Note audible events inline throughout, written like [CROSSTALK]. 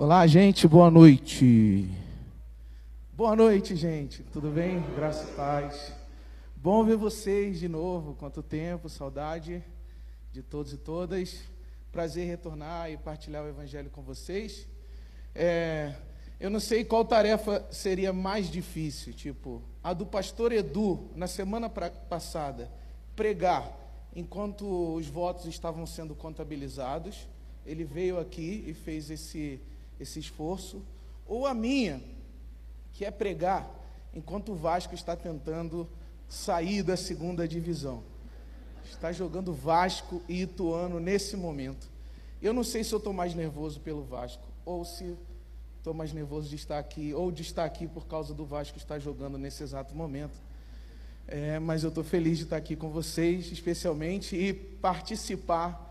Olá, gente, boa noite. Boa noite, gente. Tudo bem? Graça e paz. Bom ver vocês de novo. Quanto tempo, saudade de todos e todas. Prazer retornar e partilhar o Evangelho com vocês. É, eu não sei qual tarefa seria mais difícil, tipo, a do pastor Edu, na semana pra, passada, pregar enquanto os votos estavam sendo contabilizados. Ele veio aqui e fez esse, esse esforço. Ou a minha, que é pregar enquanto o Vasco está tentando sair da segunda divisão. Está jogando Vasco e Ituano nesse momento. Eu não sei se eu estou mais nervoso pelo Vasco ou se estou mais nervoso de estar aqui ou de estar aqui por causa do Vasco estar jogando nesse exato momento. É, mas eu estou feliz de estar aqui com vocês, especialmente, e participar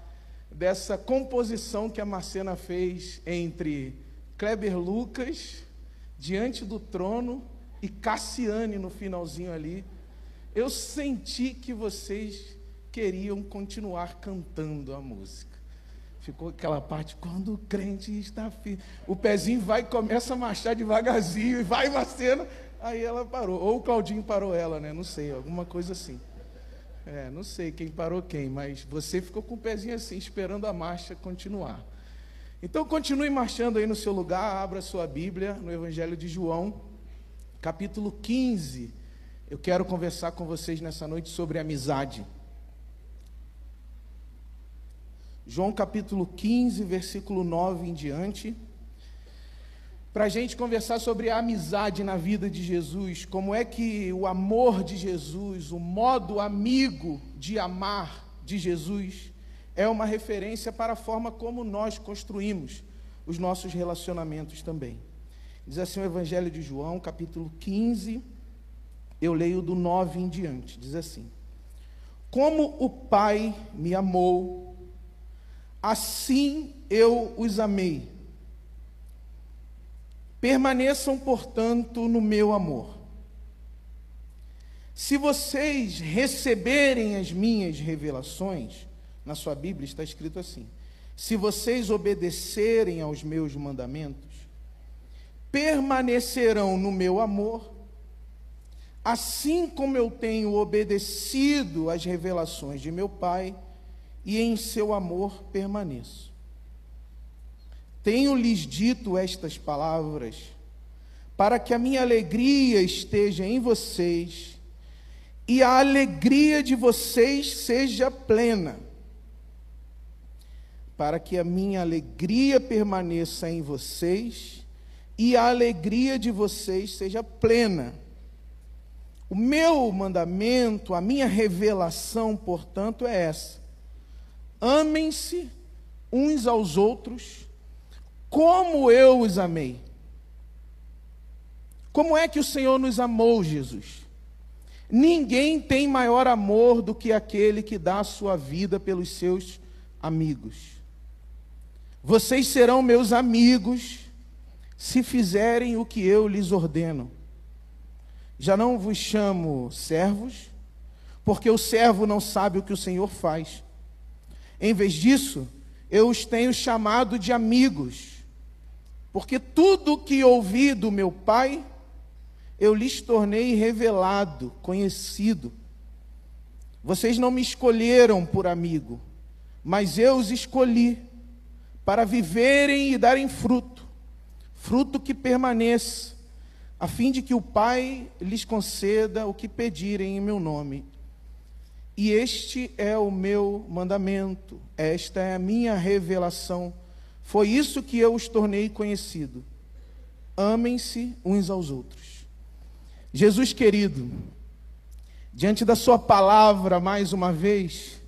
dessa composição que a Marcena fez entre Kleber Lucas, Diante do Trono, e Cassiane no finalzinho ali. Eu senti que vocês queriam continuar cantando a música. Ficou aquela parte, quando o crente está firme. O pezinho vai e começa a marchar devagarzinho, e vai Marcena. Aí ela parou. Ou o Claudinho parou ela, né? Não sei, alguma coisa assim. É, não sei quem parou quem, mas você ficou com o pezinho assim, esperando a marcha continuar. Então continue marchando aí no seu lugar, abra sua Bíblia no Evangelho de João, capítulo 15. Eu quero conversar com vocês nessa noite sobre amizade. João capítulo 15, versículo 9 em diante para a gente conversar sobre a amizade na vida de Jesus, como é que o amor de Jesus, o modo amigo de amar de Jesus, é uma referência para a forma como nós construímos os nossos relacionamentos também. Diz assim o Evangelho de João, capítulo 15, eu leio do 9 em diante, diz assim: Como o Pai me amou, assim eu os amei Permaneçam, portanto, no meu amor. Se vocês receberem as minhas revelações, na sua Bíblia está escrito assim: se vocês obedecerem aos meus mandamentos, permanecerão no meu amor, assim como eu tenho obedecido às revelações de meu Pai, e em seu amor permaneço. Tenho-lhes dito estas palavras, para que a minha alegria esteja em vocês e a alegria de vocês seja plena. Para que a minha alegria permaneça em vocês e a alegria de vocês seja plena. O meu mandamento, a minha revelação, portanto, é essa: amem-se uns aos outros como eu os amei. Como é que o Senhor nos amou, Jesus? Ninguém tem maior amor do que aquele que dá a sua vida pelos seus amigos. Vocês serão meus amigos se fizerem o que eu lhes ordeno. Já não vos chamo servos, porque o servo não sabe o que o Senhor faz. Em vez disso, eu os tenho chamado de amigos porque tudo que ouvi do meu Pai, eu lhes tornei revelado, conhecido. Vocês não me escolheram por amigo, mas eu os escolhi para viverem e darem fruto, fruto que permaneça, a fim de que o Pai lhes conceda o que pedirem em meu nome. E este é o meu mandamento, esta é a minha revelação foi isso que eu os tornei conhecido. Amem-se uns aos outros. Jesus querido, diante da Sua palavra, mais uma vez,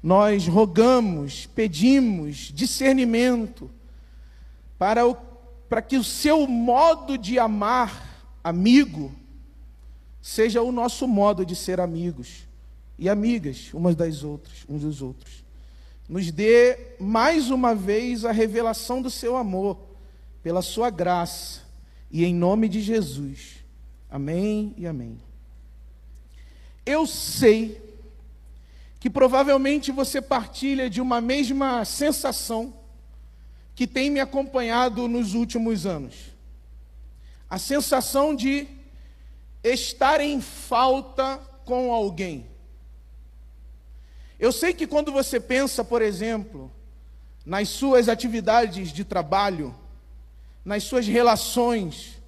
nós rogamos, pedimos discernimento para, o, para que o seu modo de amar amigo seja o nosso modo de ser amigos e amigas umas das outras, uns dos outros nos dê mais uma vez a revelação do seu amor, pela sua graça, e em nome de Jesus. Amém e amém. Eu sei que provavelmente você partilha de uma mesma sensação que tem me acompanhado nos últimos anos. A sensação de estar em falta com alguém. Eu sei que quando você pensa, por exemplo, nas suas atividades de trabalho, nas suas relações,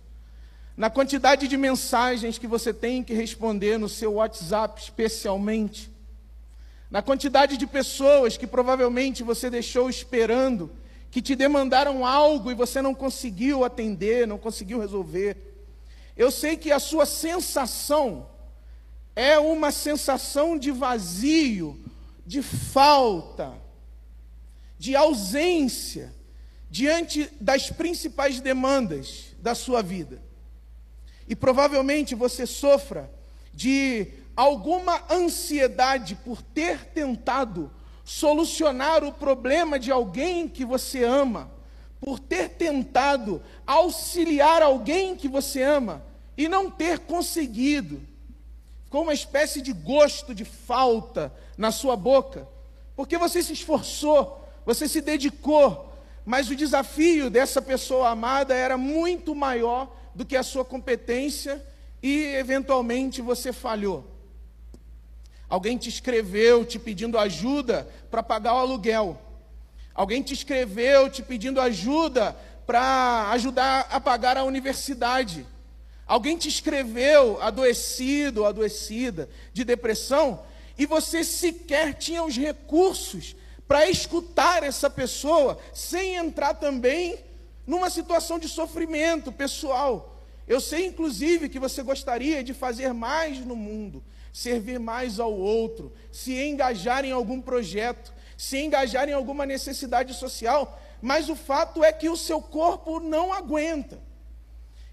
na quantidade de mensagens que você tem que responder no seu WhatsApp, especialmente, na quantidade de pessoas que provavelmente você deixou esperando, que te demandaram algo e você não conseguiu atender, não conseguiu resolver. Eu sei que a sua sensação é uma sensação de vazio, de falta, de ausência diante das principais demandas da sua vida. E provavelmente você sofra de alguma ansiedade por ter tentado solucionar o problema de alguém que você ama, por ter tentado auxiliar alguém que você ama e não ter conseguido. Ficou uma espécie de gosto de falta na sua boca, porque você se esforçou, você se dedicou, mas o desafio dessa pessoa amada era muito maior do que a sua competência e, eventualmente, você falhou. Alguém te escreveu te pedindo ajuda para pagar o aluguel. Alguém te escreveu te pedindo ajuda para ajudar a pagar a universidade. Alguém te escreveu adoecido ou adoecida de depressão e você sequer tinha os recursos para escutar essa pessoa sem entrar também numa situação de sofrimento pessoal. Eu sei, inclusive, que você gostaria de fazer mais no mundo, servir mais ao outro, se engajar em algum projeto, se engajar em alguma necessidade social, mas o fato é que o seu corpo não aguenta.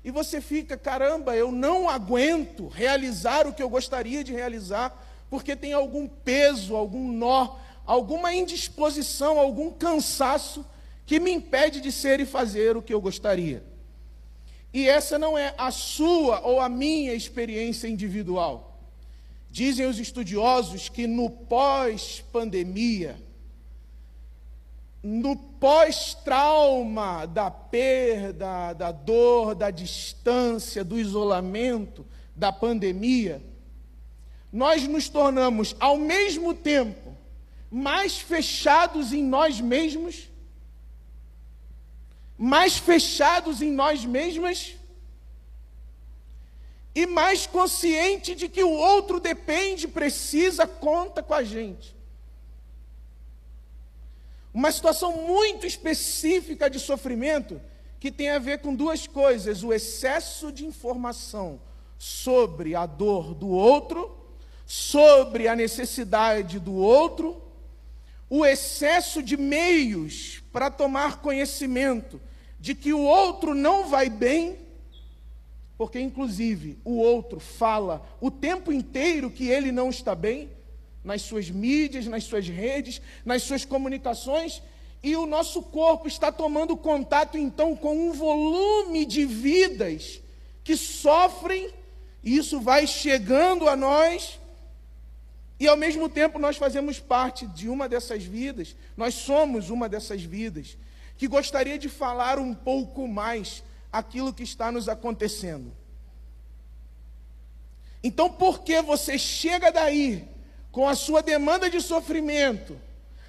E você fica, caramba, eu não aguento realizar o que eu gostaria de realizar, porque tem algum peso, algum nó, alguma indisposição, algum cansaço que me impede de ser e fazer o que eu gostaria. E essa não é a sua ou a minha experiência individual. Dizem os estudiosos que no pós-pandemia, no pós-trauma da perda, da dor, da distância, do isolamento, da pandemia, nós nos tornamos, ao mesmo tempo, mais fechados em nós mesmos mais fechados em nós mesmas e mais consciente de que o outro depende, precisa, conta com a gente. Uma situação muito específica de sofrimento que tem a ver com duas coisas: o excesso de informação sobre a dor do outro, sobre a necessidade do outro, o excesso de meios para tomar conhecimento de que o outro não vai bem, porque inclusive o outro fala o tempo inteiro que ele não está bem, nas suas mídias, nas suas redes, nas suas comunicações, e o nosso corpo está tomando contato então com um volume de vidas que sofrem, e isso vai chegando a nós e ao mesmo tempo nós fazemos parte de uma dessas vidas, nós somos uma dessas vidas, que gostaria de falar um pouco mais aquilo que está nos acontecendo. Então, por que você chega daí com a sua demanda de sofrimento,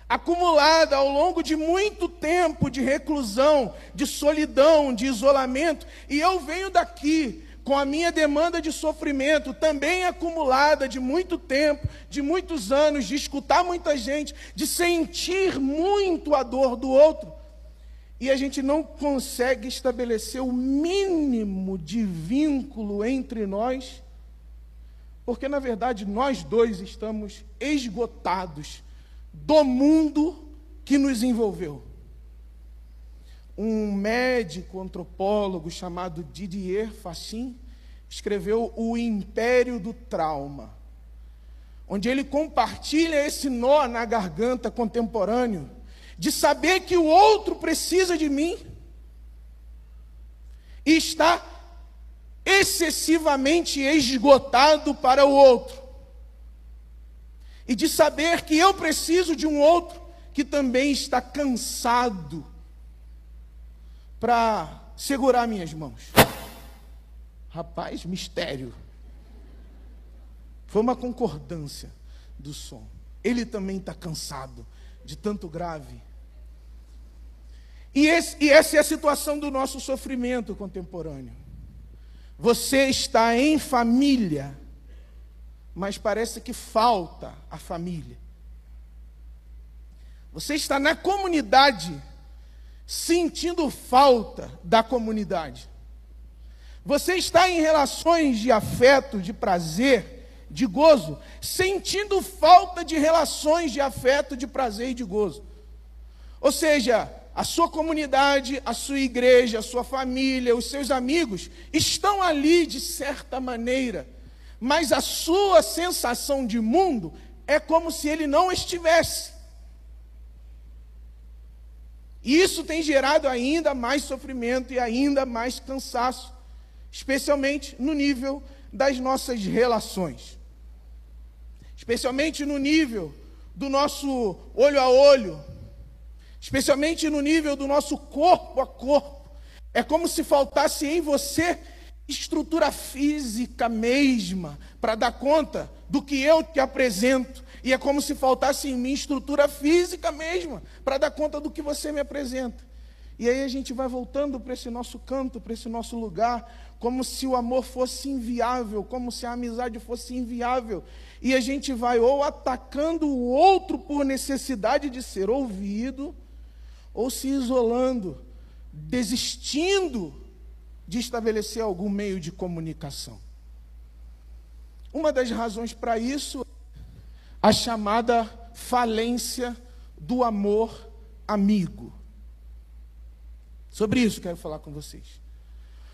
acumulada ao longo de muito tempo de reclusão, de solidão, de isolamento, e eu venho daqui com a minha demanda de sofrimento, também acumulada de muito tempo, de muitos anos, de escutar muita gente, de sentir muito a dor do outro, e a gente não consegue estabelecer o mínimo de vínculo entre nós, porque na verdade nós dois estamos esgotados do mundo que nos envolveu. Um médico antropólogo chamado Didier Fachin escreveu O Império do Trauma, onde ele compartilha esse nó na garganta contemporâneo de saber que o outro precisa de mim e está excessivamente esgotado para o outro. E de saber que eu preciso de um outro que também está cansado para segurar minhas mãos. Rapaz, mistério. Foi uma concordância do som. Ele também está cansado de tanto grave. E, esse, e essa é a situação do nosso sofrimento contemporâneo. Você está em família, mas parece que falta a família. Você está na comunidade, sentindo falta da comunidade. Você está em relações de afeto, de prazer, de gozo, sentindo falta de relações de afeto, de prazer e de gozo. Ou seja, a sua comunidade, a sua igreja, a sua família, os seus amigos estão ali de certa maneira, mas a sua sensação de mundo é como se ele não estivesse. E isso tem gerado ainda mais sofrimento e ainda mais cansaço, especialmente no nível das nossas relações. Especialmente no nível do nosso olho a olho, especialmente no nível do nosso corpo a corpo. É como se faltasse em você estrutura física mesma para dar conta do que eu te apresento. E é como se faltasse em mim estrutura física mesma para dar conta do que você me apresenta. E aí a gente vai voltando para esse nosso canto, para esse nosso lugar, como se o amor fosse inviável, como se a amizade fosse inviável. E a gente vai ou atacando o outro por necessidade de ser ouvido, ou se isolando, desistindo de estabelecer algum meio de comunicação. Uma das razões para isso a chamada falência do amor amigo. Sobre isso quero falar com vocês.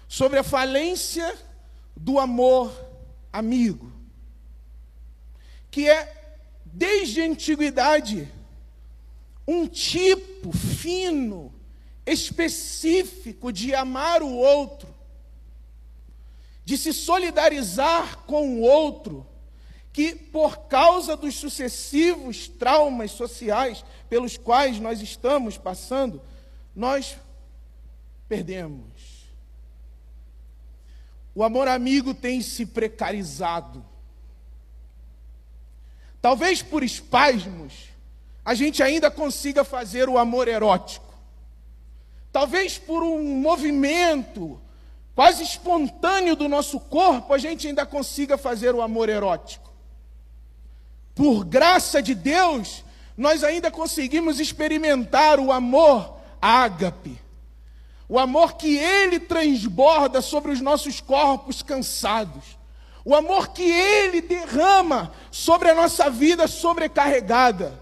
Sobre a falência do amor amigo, que é desde a antiguidade um tipo fino, específico de amar o outro, de se solidarizar com o outro, que por causa dos sucessivos traumas sociais pelos quais nós estamos passando, nós perdemos. O amor amigo tem se precarizado. Talvez por espasmos, a gente ainda consiga fazer o amor erótico. Talvez por um movimento quase espontâneo do nosso corpo, a gente ainda consiga fazer o amor erótico. Por graça de Deus, nós ainda conseguimos experimentar o amor ágape. O amor que ele transborda sobre os nossos corpos cansados. O amor que ele derrama sobre a nossa vida sobrecarregada.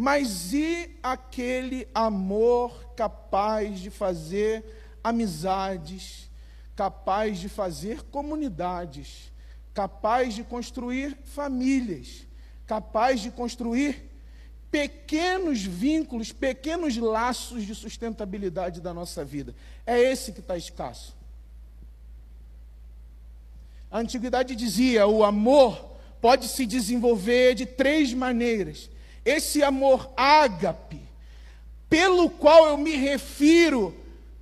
Mas e aquele amor capaz de fazer amizades, capaz de fazer comunidades, capaz de construir famílias, capaz de construir pequenos vínculos, pequenos laços de sustentabilidade da nossa vida? É esse que está escasso. A antiguidade dizia: o amor pode se desenvolver de três maneiras esse amor ágape, pelo qual eu me refiro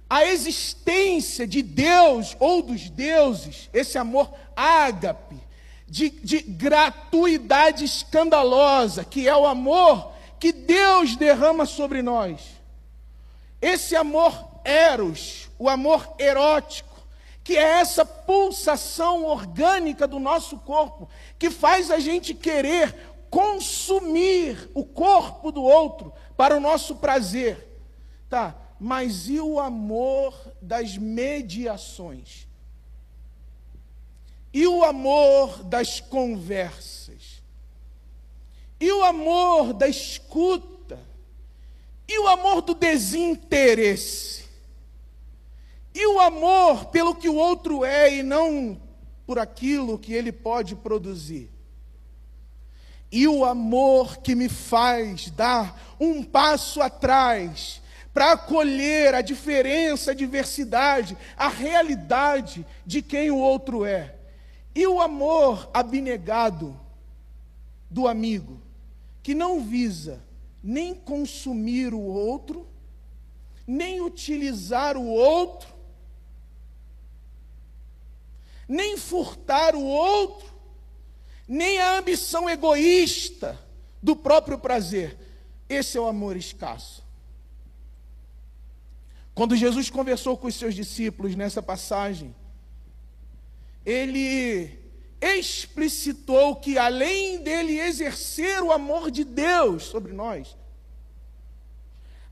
à existência de Deus ou dos deuses, esse amor ágape, de, de gratuidade escandalosa, que é o amor que Deus derrama sobre nós. Esse amor eros, o amor erótico, que é essa pulsação orgânica do nosso corpo, que faz a gente querer consumir o corpo do outro para o nosso prazer. Tá, mas e o amor das mediações? E o amor das conversas? E o amor da escuta? E o amor do desinteresse? E o amor pelo que o outro é e não por aquilo que ele pode produzir? E o amor que me faz dar um passo atrás para acolher a diferença, a diversidade, a realidade de quem o outro é. E o amor abnegado do amigo, que não visa nem consumir o outro, nem utilizar o outro, nem furtar o outro, nem a ambição egoísta do próprio prazer. Esse é o amor escasso. Quando Jesus conversou com os seus discípulos nessa passagem, ele explicitou que além dele exercer o amor de Deus sobre nós,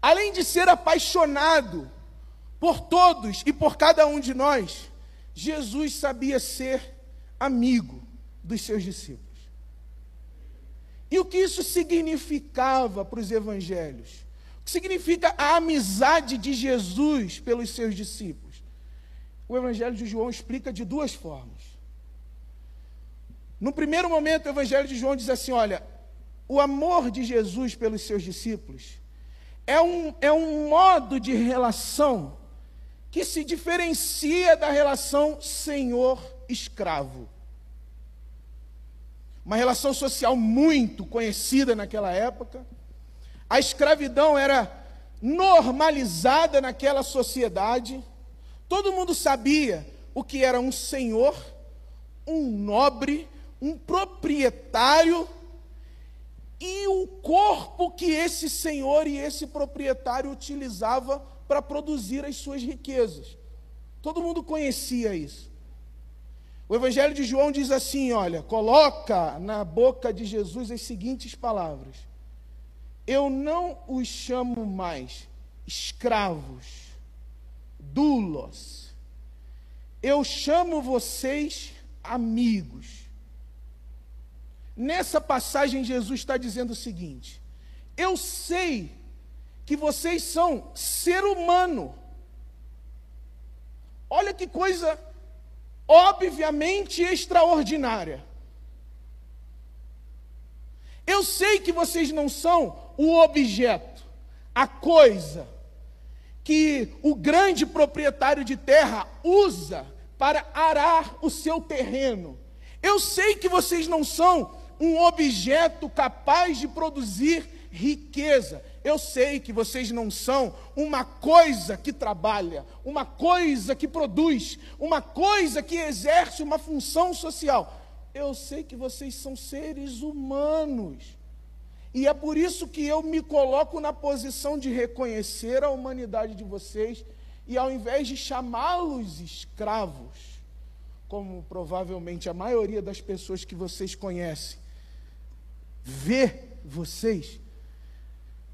além de ser apaixonado por todos e por cada um de nós, Jesus sabia ser amigo dos seus discípulos. E o que isso significava para os evangelhos? O que significa a amizade de Jesus pelos seus discípulos? O evangelho de João explica de duas formas. No primeiro momento, o Evangelho de João diz assim: olha, o amor de Jesus pelos seus discípulos é um, é um modo de relação que se diferencia da relação senhor-escravo. Uma relação social muito conhecida naquela época. A escravidão era normalizada naquela sociedade. Todo mundo sabia o que era um senhor, um nobre um proprietário e o corpo que esse senhor e esse proprietário utilizava para produzir as suas riquezas. Todo mundo conhecia isso. O Evangelho de João diz assim: olha, coloca na boca de Jesus as seguintes palavras: Eu não os chamo mais escravos, dulos, eu chamo vocês amigos. Nessa passagem, Jesus está dizendo o seguinte: Eu sei que vocês são ser humano. Olha que coisa obviamente extraordinária. Eu sei que vocês não são o objeto, a coisa que o grande proprietário de terra usa para arar o seu terreno. Eu sei que vocês não são um objeto capaz de produzir riqueza. Eu sei que vocês não são uma coisa que trabalha, uma coisa que produz, uma coisa que exerce uma função social. Eu sei que vocês são seres humanos. E é por isso que eu me coloco na posição de reconhecer a humanidade de vocês e ao invés de chamá-los escravos, como provavelmente a maioria das pessoas que vocês conhecem, ver vocês,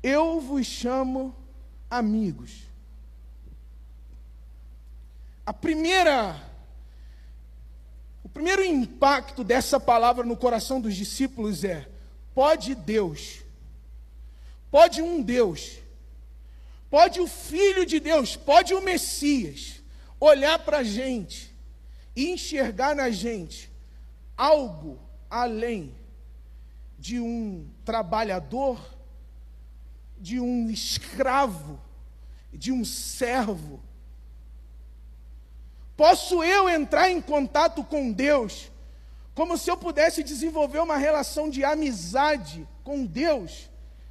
eu vos chamo amigos. A primeira o primeiro impacto dessa palavra no coração dos discípulos é: pode Deus, pode um Deus, pode o Filho de Deus, pode o Messias olhar para a gente e enxergar na gente algo além de um trabalhador, de um escravo, de um servo? Posso eu entrar em contato com Deus como se eu pudesse desenvolver uma relação de amizade com Deus?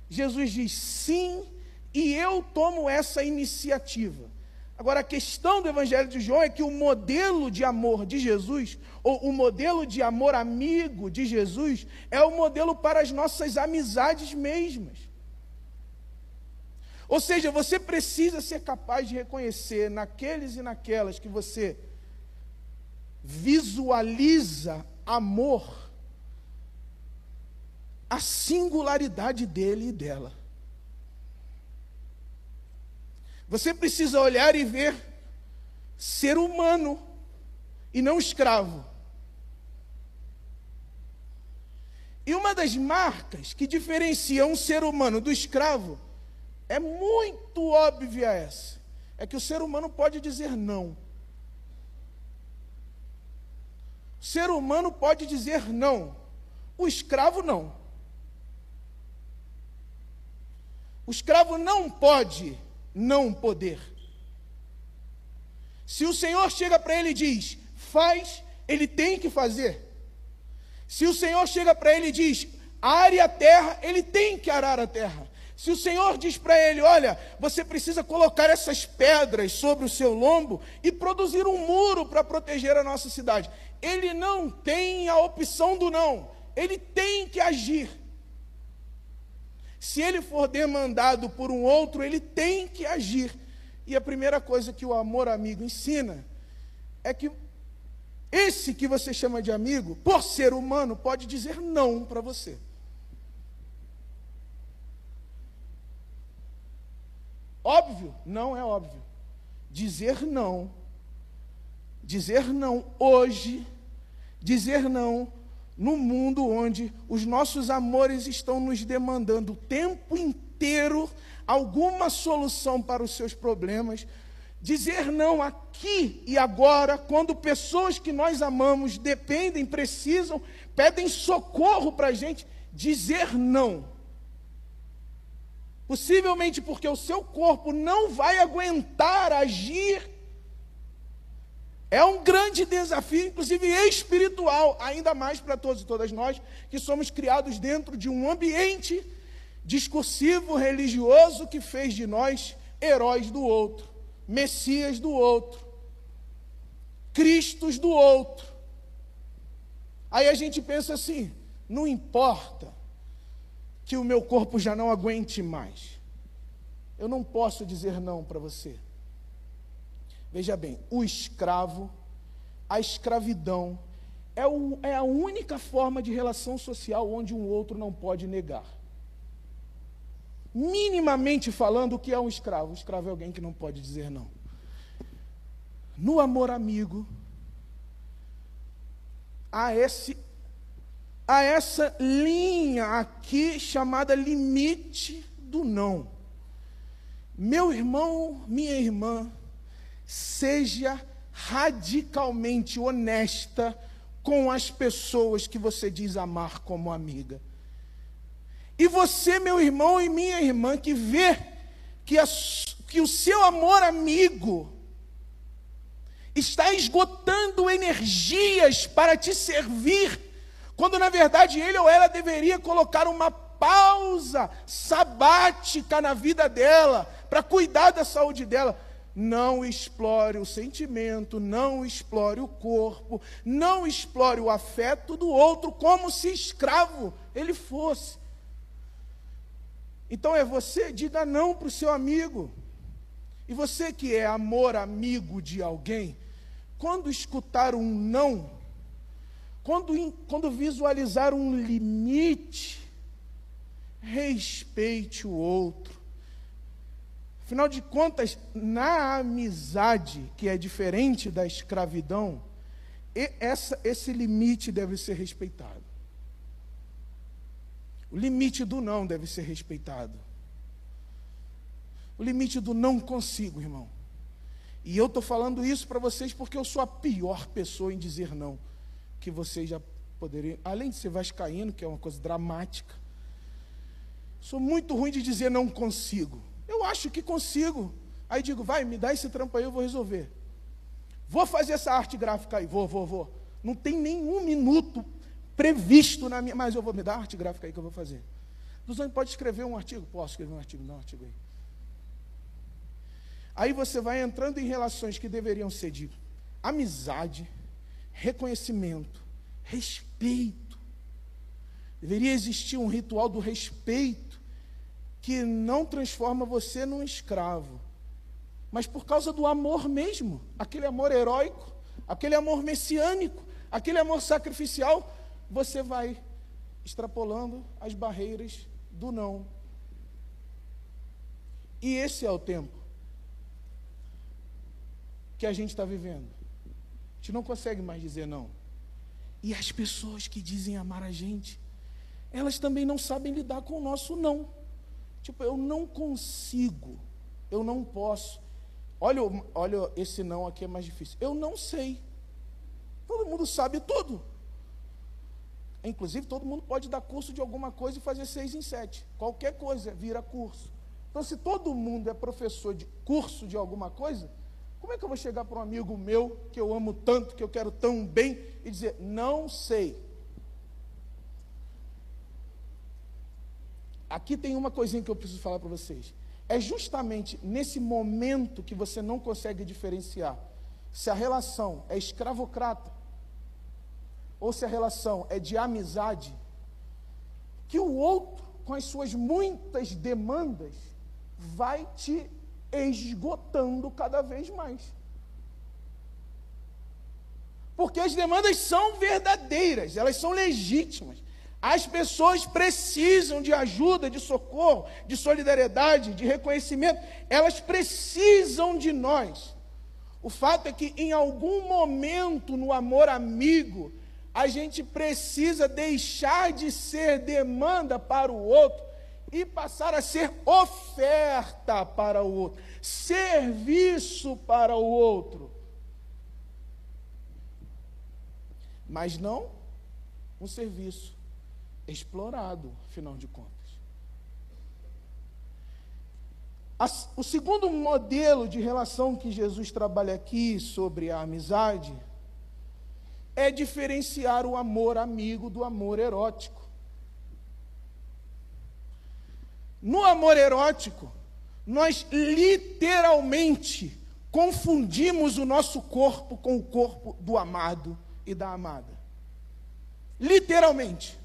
Jesus diz sim, e eu tomo essa iniciativa. Agora, a questão do Evangelho de João é que o modelo de amor de Jesus, ou o modelo de amor amigo de Jesus, é o modelo para as nossas amizades mesmas. Ou seja, você precisa ser capaz de reconhecer naqueles e naquelas que você visualiza amor, a singularidade dele e dela. Você precisa olhar e ver ser humano e não escravo. E uma das marcas que diferencia um ser humano do escravo é muito óbvia essa. É que o ser humano pode dizer não. O ser humano pode dizer não. O escravo não. O escravo não pode não poder. Se o Senhor chega para ele e diz, faz, ele tem que fazer. Se o Senhor chega para ele e diz, are a terra, ele tem que arar a terra. Se o Senhor diz para ele: Olha, você precisa colocar essas pedras sobre o seu lombo e produzir um muro para proteger a nossa cidade, ele não tem a opção do não, ele tem que agir. Se ele for demandado por um outro, ele tem que agir. E a primeira coisa que o amor amigo ensina é que esse que você chama de amigo, por ser humano, pode dizer não para você. Óbvio? Não é óbvio. Dizer não, dizer não hoje, dizer não no mundo onde os nossos amores estão nos demandando o tempo inteiro alguma solução para os seus problemas, dizer não aqui e agora, quando pessoas que nós amamos dependem, precisam, pedem socorro para a gente, dizer não Possivelmente porque o seu corpo não vai aguentar agir. É um grande desafio, inclusive espiritual, ainda mais para todos e todas nós que somos criados dentro de um ambiente discursivo religioso que fez de nós heróis do outro, messias do outro, cristos do outro. Aí a gente pensa assim: não importa que o meu corpo já não aguente mais. Eu não posso dizer não para você. Veja bem, o escravo, a escravidão, é, o, é, a única forma de relação social onde um outro não pode negar. Minimamente falando, o que é um escravo? Um escravo é alguém que não pode dizer não. No amor amigo, há esse a essa linha aqui chamada limite do não. Meu irmão, minha irmã, seja radicalmente honesta com as pessoas que você diz amar como amiga. E você, meu irmão e minha irmã, que vê que, a, que o seu amor amigo está esgotando energias para te servir quando na verdade ele ou ela deveria colocar uma pausa sabática na vida dela, para cuidar da saúde dela. Não explore o sentimento, não explore o corpo, não explore o afeto do outro como se escravo ele fosse. Então é você, diga não para o seu amigo. E você que é amor amigo de alguém, quando escutar um não, quando, quando visualizar um limite, respeite o outro. Afinal de contas, na amizade, que é diferente da escravidão, essa, esse limite deve ser respeitado. O limite do não deve ser respeitado. O limite do não consigo, irmão. E eu estou falando isso para vocês porque eu sou a pior pessoa em dizer não que vocês já poderiam, além de ser vascaíno, que é uma coisa dramática, sou muito ruim de dizer não consigo. Eu acho que consigo. Aí digo, vai, me dá esse trampo aí, eu vou resolver. Vou fazer essa arte gráfica aí, vou, vou, vou. Não tem nenhum minuto previsto na minha, mas eu vou me dar a arte gráfica aí que eu vou fazer. Luzane, pode escrever um artigo? Posso escrever um artigo? Dá um artigo aí. Aí você vai entrando em relações que deveriam ser de amizade, reconhecimento, respeito. Deveria existir um ritual do respeito que não transforma você num escravo, mas por causa do amor mesmo, aquele amor heróico, aquele amor messiânico, aquele amor sacrificial, você vai extrapolando as barreiras do não. E esse é o tempo que a gente está vivendo. A gente não consegue mais dizer não. E as pessoas que dizem amar a gente, elas também não sabem lidar com o nosso não. Tipo, eu não consigo, eu não posso. Olha, olha, esse não aqui é mais difícil. Eu não sei. Todo mundo sabe tudo. Inclusive, todo mundo pode dar curso de alguma coisa e fazer seis em sete. Qualquer coisa vira curso. Então, se todo mundo é professor de curso de alguma coisa, como é que eu vou chegar para um amigo meu, que eu amo tanto, que eu quero tão bem, e dizer, não sei? aqui tem uma coisinha que eu preciso falar para vocês. É justamente nesse momento que você não consegue diferenciar se a relação é escravocrata ou se a relação é de amizade, que o outro, com as suas muitas demandas, vai te esgotando cada vez mais. Porque as demandas são verdadeiras, elas são legítimas. As pessoas precisam de ajuda, de socorro, de solidariedade, de reconhecimento. Elas precisam de nós. O fato é que em algum momento no amor amigo, a gente precisa deixar de ser demanda para o outro e passar a ser oferta para o outro, serviço para o outro. Mas não um serviço explorado, afinal de contas. O segundo modelo de relação que Jesus trabalha aqui sobre a amizade é diferenciar o amor amigo do amor erótico. No amor erótico, nós literalmente confundimos o nosso corpo com o corpo do amado e da amada. Literalmente.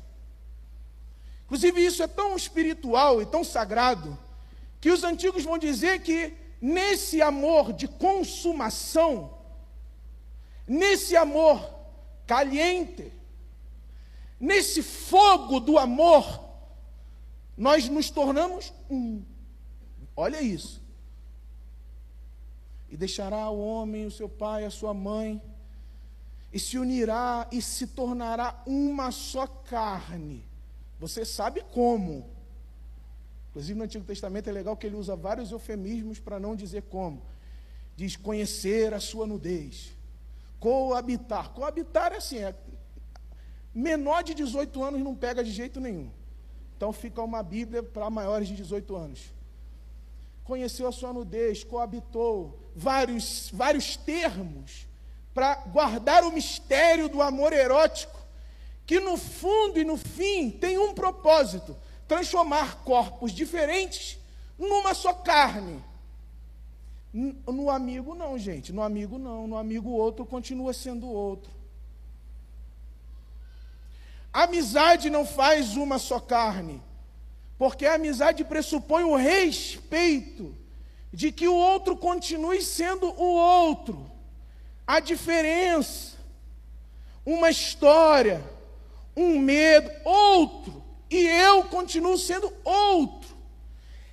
Inclusive, isso é tão espiritual e tão sagrado que os antigos vão dizer que nesse amor de consumação, nesse amor caliente, nesse fogo do amor, nós nos tornamos um. Olha isso. E deixará o homem, o seu pai, a sua mãe, e se unirá e se tornará uma só carne. Você sabe como. Inclusive no Antigo Testamento é legal que ele usa vários eufemismos para não dizer como. Diz conhecer a sua nudez coabitar. Coabitar é assim, é, menor de 18 anos não pega de jeito nenhum. Então fica uma Bíblia para maiores de 18 anos. Conheceu a sua nudez, coabitou, vários, vários termos para guardar o mistério do amor erótico, que no fundo e no fim tem um propósito: transformar corpos diferentes numa só carne. No amigo, não, gente. No amigo, não. No amigo, outro continua sendo outro. Amizade não faz uma só carne. Porque a amizade pressupõe o respeito de que o outro continue sendo o outro. A diferença, uma história, um medo, outro. E eu continuo sendo outro.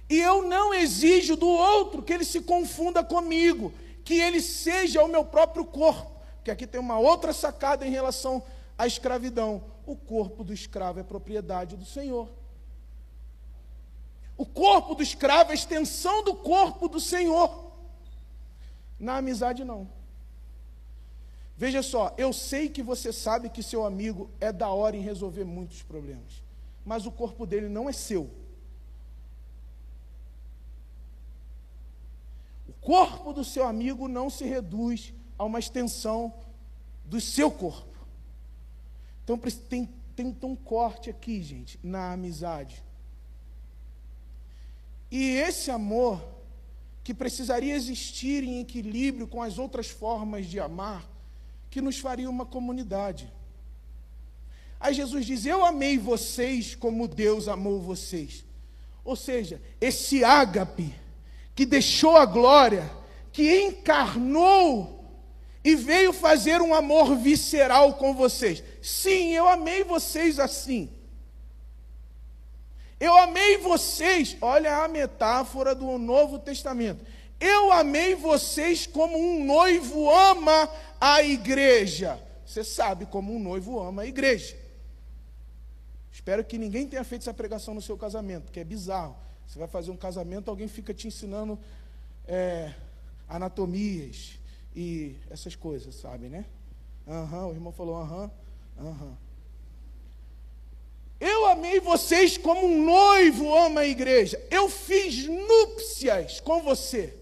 E eu não exijo do outro que ele se confunda comigo, que ele seja o meu próprio corpo. Porque aqui tem uma outra sacada em relação à escravidão. O corpo do escravo é propriedade do Senhor. O corpo do escravo é extensão do corpo do Senhor. Na amizade, não. Veja só, eu sei que você sabe que seu amigo é da hora em resolver muitos problemas, mas o corpo dele não é seu. corpo do seu amigo não se reduz a uma extensão do seu corpo. Então tem, tem um corte aqui, gente, na amizade. E esse amor, que precisaria existir em equilíbrio com as outras formas de amar, que nos faria uma comunidade. Aí Jesus diz: Eu amei vocês como Deus amou vocês. Ou seja, esse ágape que deixou a glória, que encarnou e veio fazer um amor visceral com vocês. Sim, eu amei vocês assim. Eu amei vocês, olha a metáfora do Novo Testamento. Eu amei vocês como um noivo ama a igreja. Você sabe como um noivo ama a igreja. Espero que ninguém tenha feito essa pregação no seu casamento, que é bizarro. Você vai fazer um casamento, alguém fica te ensinando é, anatomias e essas coisas, sabe, né? Aham, uhum, o irmão falou aham, uhum, aham. Uhum. Eu amei vocês como um noivo ama a igreja. Eu fiz núpcias com você.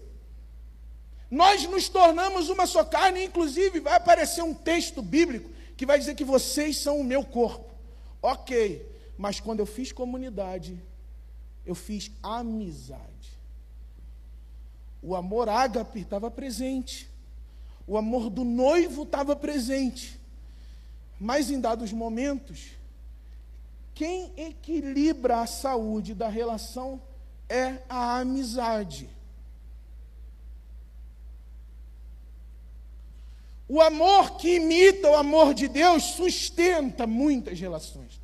Nós nos tornamos uma só carne, inclusive vai aparecer um texto bíblico que vai dizer que vocês são o meu corpo. Ok, mas quando eu fiz comunidade, eu fiz amizade. O amor ágape estava presente. O amor do noivo estava presente. Mas em dados momentos, quem equilibra a saúde da relação é a amizade. O amor que imita o amor de Deus sustenta muitas relações.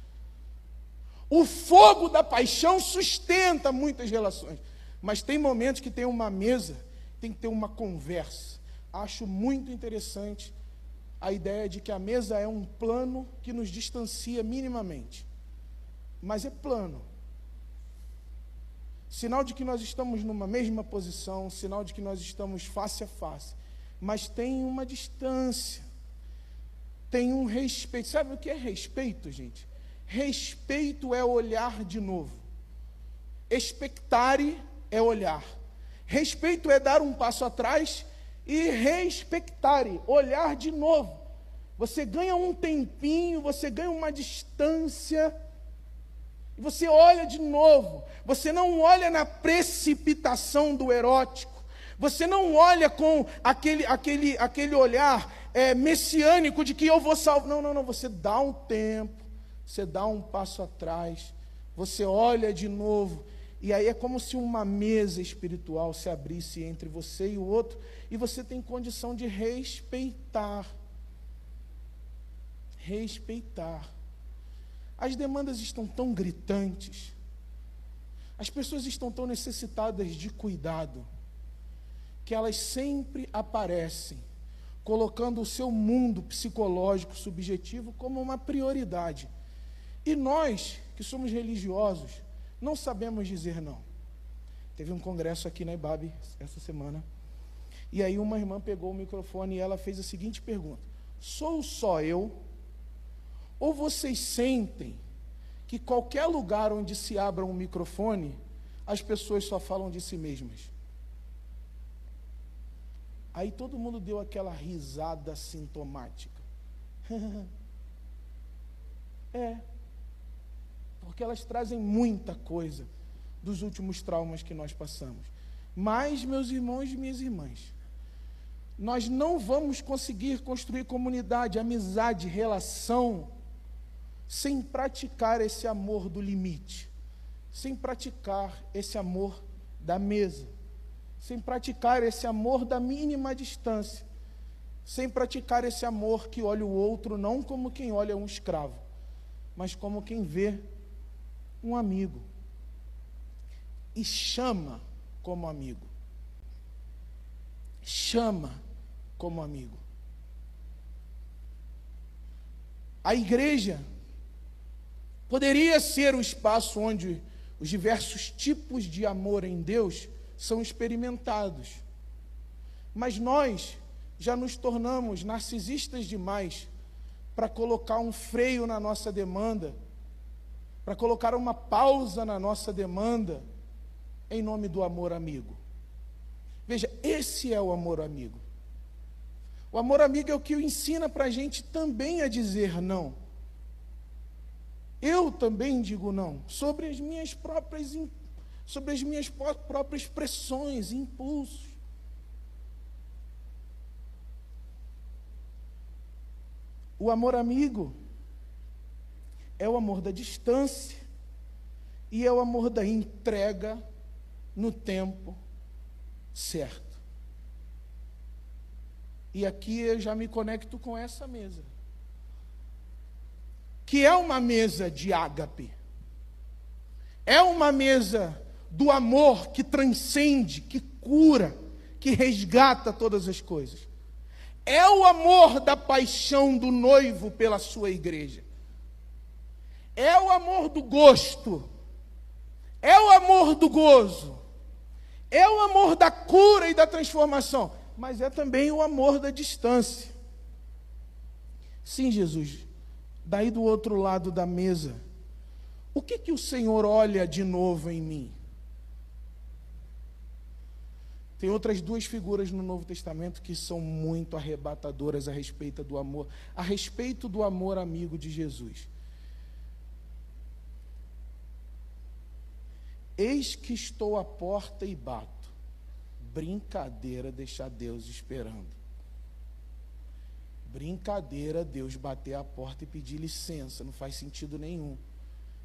O fogo da paixão sustenta muitas relações. Mas tem momentos que tem uma mesa, tem que ter uma conversa. Acho muito interessante a ideia de que a mesa é um plano que nos distancia minimamente. Mas é plano. Sinal de que nós estamos numa mesma posição, sinal de que nós estamos face a face mas tem uma distância, tem um respeito. Sabe o que é respeito, gente? Respeito é olhar de novo. Expectare é olhar. Respeito é dar um passo atrás e respectare, olhar de novo. Você ganha um tempinho, você ganha uma distância, e você olha de novo. Você não olha na precipitação do erótico. Você não olha com aquele, aquele, aquele olhar é, messiânico de que eu vou salvar. Não, não, não. Você dá um tempo, você dá um passo atrás, você olha de novo. E aí é como se uma mesa espiritual se abrisse entre você e o outro, e você tem condição de respeitar. Respeitar. As demandas estão tão gritantes, as pessoas estão tão necessitadas de cuidado que elas sempre aparecem, colocando o seu mundo psicológico subjetivo como uma prioridade. E nós, que somos religiosos, não sabemos dizer não. Teve um congresso aqui na IBAB essa semana, e aí uma irmã pegou o microfone e ela fez a seguinte pergunta: Sou só eu? Ou vocês sentem que qualquer lugar onde se abra um microfone, as pessoas só falam de si mesmas? Aí todo mundo deu aquela risada sintomática. [LAUGHS] é. Porque elas trazem muita coisa dos últimos traumas que nós passamos. Mas, meus irmãos e minhas irmãs, nós não vamos conseguir construir comunidade, amizade, relação, sem praticar esse amor do limite, sem praticar esse amor da mesa sem praticar esse amor da mínima distância, sem praticar esse amor que olha o outro não como quem olha um escravo, mas como quem vê um amigo e chama como amigo. Chama como amigo. A igreja poderia ser o espaço onde os diversos tipos de amor em Deus são experimentados. Mas nós já nos tornamos narcisistas demais para colocar um freio na nossa demanda, para colocar uma pausa na nossa demanda, em nome do amor amigo. Veja, esse é o amor amigo. O amor amigo é o que ensina para a gente também a dizer não. Eu também digo não sobre as minhas próprias sobre as minhas próprias pressões, impulsos. O amor amigo é o amor da distância e é o amor da entrega no tempo certo. E aqui eu já me conecto com essa mesa. Que é uma mesa de ágape. É uma mesa do amor que transcende, que cura, que resgata todas as coisas. É o amor da paixão do noivo pela sua igreja. É o amor do gosto. É o amor do gozo. É o amor da cura e da transformação. Mas é também o amor da distância. Sim, Jesus. Daí do outro lado da mesa, o que que o Senhor olha de novo em mim? Tem outras duas figuras no Novo Testamento que são muito arrebatadoras a respeito do amor, a respeito do amor amigo de Jesus. Eis que estou à porta e bato. Brincadeira deixar Deus esperando. Brincadeira Deus bater a porta e pedir licença, não faz sentido nenhum.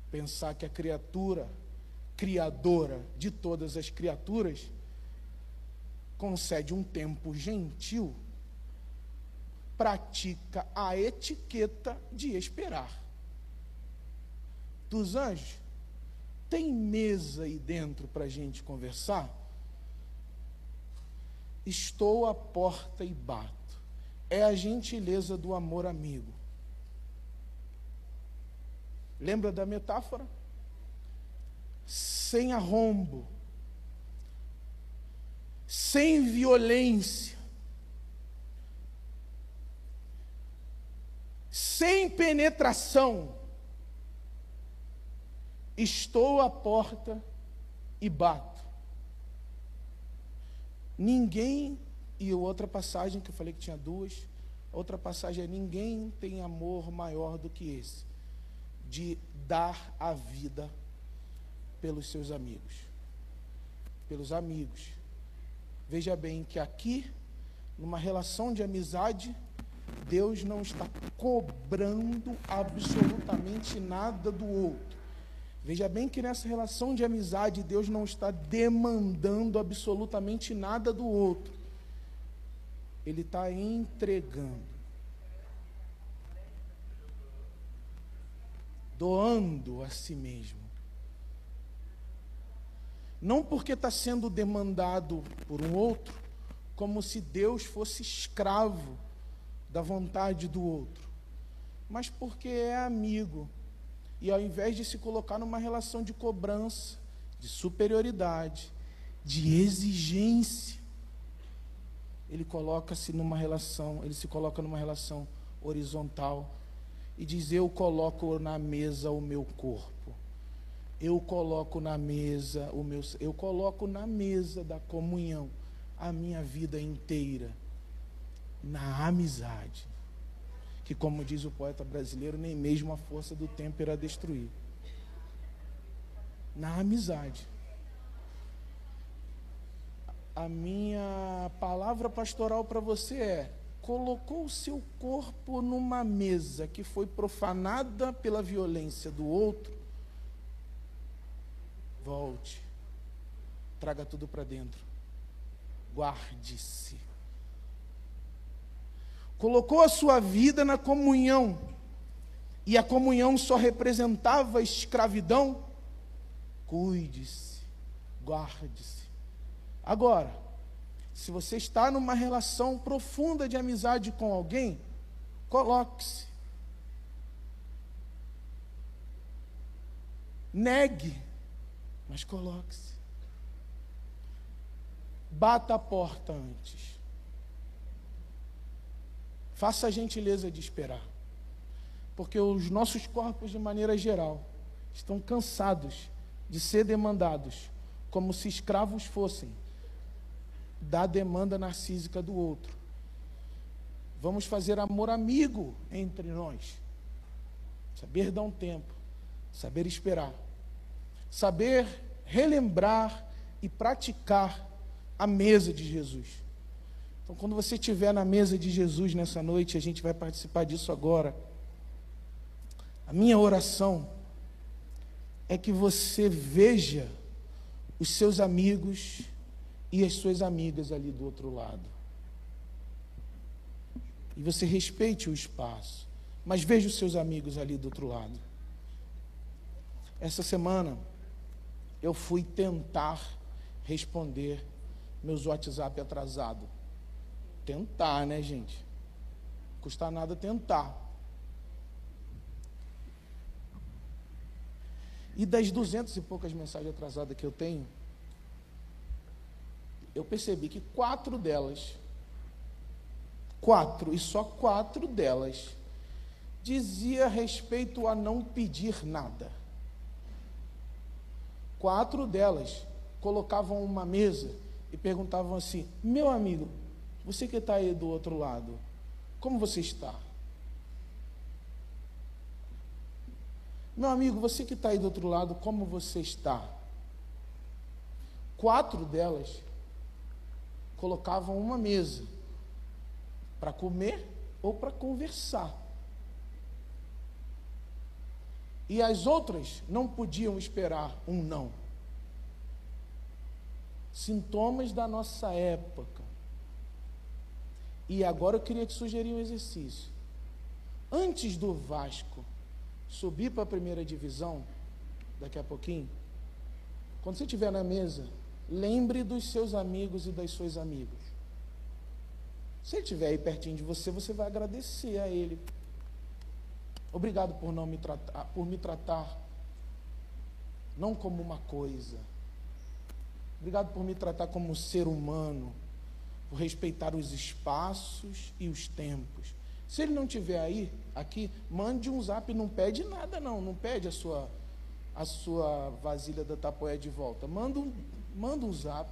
Pensar que a criatura, criadora de todas as criaturas, concede um tempo gentil, pratica a etiqueta de esperar. Dos anjos, tem mesa aí dentro para a gente conversar? Estou à porta e bato. É a gentileza do amor amigo. Lembra da metáfora? Sem arrombo, sem violência, sem penetração. Estou à porta e bato. Ninguém, e outra passagem que eu falei que tinha duas, outra passagem é: ninguém tem amor maior do que esse, de dar a vida pelos seus amigos. Pelos amigos. Veja bem que aqui, numa relação de amizade, Deus não está cobrando absolutamente nada do outro. Veja bem que nessa relação de amizade, Deus não está demandando absolutamente nada do outro. Ele está entregando. Doando a si mesmo não porque está sendo demandado por um outro, como se Deus fosse escravo da vontade do outro, mas porque é amigo. E ao invés de se colocar numa relação de cobrança, de superioridade, de exigência, ele coloca-se numa relação, ele se coloca numa relação horizontal e diz: Eu coloco na mesa o meu corpo. Eu coloco na mesa o meu, eu coloco na mesa da comunhão a minha vida inteira na amizade, que como diz o poeta brasileiro, nem mesmo a força do tempo irá destruir. Na amizade. A minha palavra pastoral para você é: colocou o seu corpo numa mesa que foi profanada pela violência do outro, Volte. Traga tudo para dentro. Guarde-se. Colocou a sua vida na comunhão. E a comunhão só representava escravidão. Cuide-se. Guarde-se. Agora, se você está numa relação profunda de amizade com alguém, coloque-se. Negue mas coloque-se. Bata a porta antes. Faça a gentileza de esperar. Porque os nossos corpos, de maneira geral, estão cansados de ser demandados como se escravos fossem da demanda narcísica do outro. Vamos fazer amor amigo entre nós. Saber dar um tempo, saber esperar saber relembrar e praticar a mesa de Jesus. Então, quando você estiver na mesa de Jesus nessa noite, a gente vai participar disso agora. A minha oração é que você veja os seus amigos e as suas amigas ali do outro lado. E você respeite o espaço, mas veja os seus amigos ali do outro lado. Essa semana, eu fui tentar responder meus WhatsApp atrasado. Tentar, né, gente? Custa nada tentar. E das duzentas e poucas mensagens atrasadas que eu tenho, eu percebi que quatro delas, quatro, e só quatro delas, dizia respeito a não pedir nada. Quatro delas colocavam uma mesa e perguntavam assim: Meu amigo, você que está aí do outro lado, como você está? Meu amigo, você que está aí do outro lado, como você está? quatro delas colocavam uma mesa para comer ou para conversar. E as outras não podiam esperar um não. Sintomas da nossa época. E agora eu queria te sugerir um exercício. Antes do Vasco subir para a primeira divisão, daqui a pouquinho, quando você estiver na mesa, lembre dos seus amigos e das suas amigas. Se ele estiver aí pertinho de você, você vai agradecer a ele. Obrigado por não me tratar, por me tratar não como uma coisa. Obrigado por me tratar como um ser humano, por respeitar os espaços e os tempos. Se ele não estiver aí, aqui, mande um zap, não pede nada não, não pede a sua a sua vasilha da tapoé de volta. Manda um, manda um zap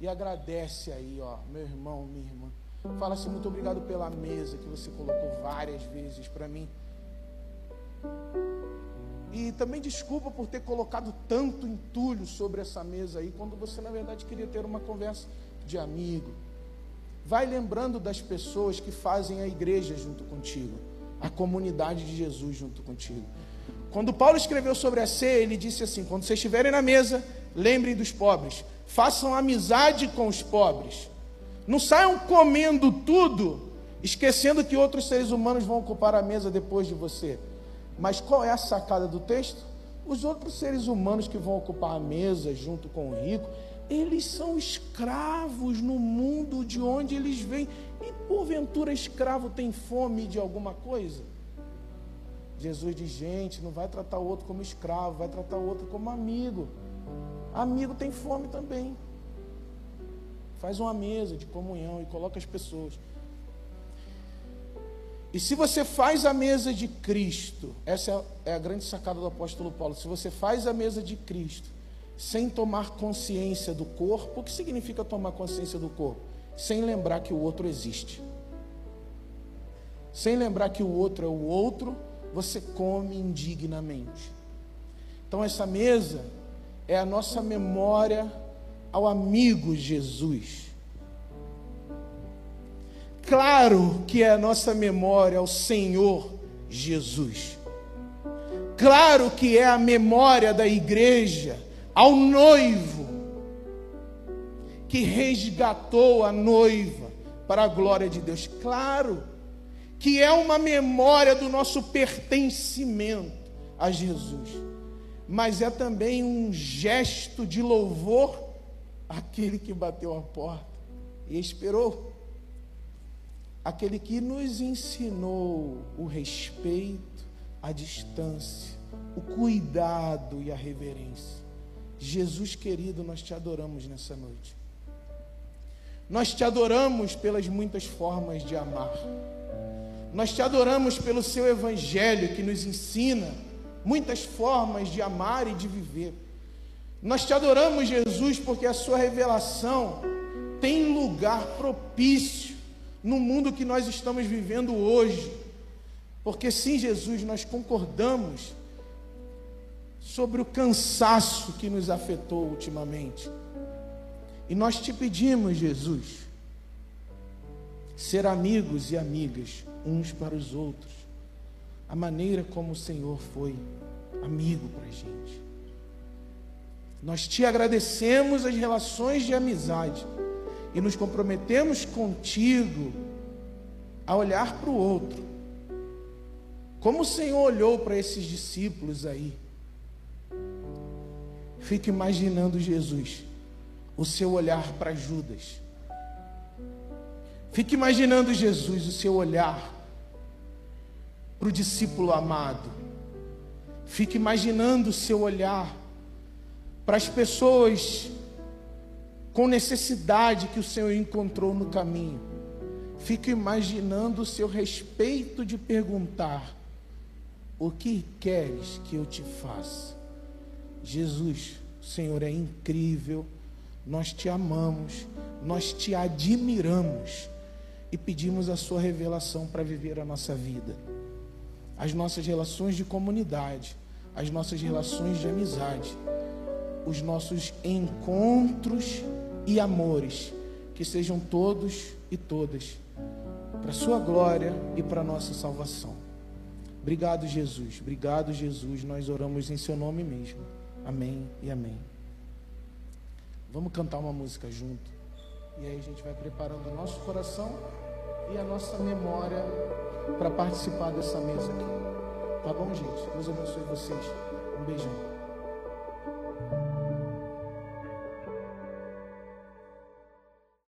e agradece aí, ó, meu irmão, minha irmã. Fala assim, muito obrigado pela mesa que você colocou várias vezes para mim. E também desculpa por ter colocado tanto entulho sobre essa mesa aí, quando você na verdade queria ter uma conversa de amigo. Vai lembrando das pessoas que fazem a igreja junto contigo, a comunidade de Jesus junto contigo. Quando Paulo escreveu sobre a ceia, ele disse assim: quando vocês estiverem na mesa, lembrem dos pobres, façam amizade com os pobres. Não saiam comendo tudo, esquecendo que outros seres humanos vão ocupar a mesa depois de você. Mas qual é a sacada do texto? Os outros seres humanos que vão ocupar a mesa junto com o rico, eles são escravos no mundo de onde eles vêm. E porventura escravo tem fome de alguma coisa? Jesus diz: gente, não vai tratar o outro como escravo, vai tratar o outro como amigo. Amigo tem fome também. Faz uma mesa de comunhão e coloca as pessoas. E se você faz a mesa de Cristo, essa é a grande sacada do apóstolo Paulo. Se você faz a mesa de Cristo sem tomar consciência do corpo, o que significa tomar consciência do corpo? Sem lembrar que o outro existe. Sem lembrar que o outro é o outro, você come indignamente. Então, essa mesa é a nossa memória ao amigo Jesus. Claro que é a nossa memória ao Senhor Jesus. Claro que é a memória da igreja ao noivo que resgatou a noiva para a glória de Deus. Claro que é uma memória do nosso pertencimento a Jesus, mas é também um gesto de louvor àquele que bateu a porta e esperou aquele que nos ensinou o respeito, a distância, o cuidado e a reverência. Jesus querido, nós te adoramos nessa noite. Nós te adoramos pelas muitas formas de amar. Nós te adoramos pelo seu evangelho que nos ensina muitas formas de amar e de viver. Nós te adoramos, Jesus, porque a sua revelação tem lugar propício no mundo que nós estamos vivendo hoje. Porque sim, Jesus, nós concordamos sobre o cansaço que nos afetou ultimamente. E nós te pedimos, Jesus, ser amigos e amigas uns para os outros, a maneira como o Senhor foi amigo para a gente. Nós te agradecemos as relações de amizade e nos comprometemos contigo a olhar para o outro. Como o Senhor olhou para esses discípulos aí. Fique imaginando Jesus, o seu olhar para Judas. Fique imaginando Jesus, o seu olhar para o discípulo amado. Fique imaginando o seu olhar para as pessoas com necessidade que o Senhor encontrou no caminho. Fico imaginando o seu respeito de perguntar: O que queres que eu te faça? Jesus, o Senhor é incrível, nós te amamos, nós te admiramos e pedimos a sua revelação para viver a nossa vida. As nossas relações de comunidade, as nossas relações de amizade os nossos encontros e amores, que sejam todos e todas para sua glória e para nossa salvação. Obrigado, Jesus. Obrigado, Jesus. Nós oramos em seu nome mesmo. Amém e amém. Vamos cantar uma música junto. E aí a gente vai preparando o nosso coração e a nossa memória para participar dessa mesa aqui. Tá bom, gente? Deus abençoe vocês. Um beijão.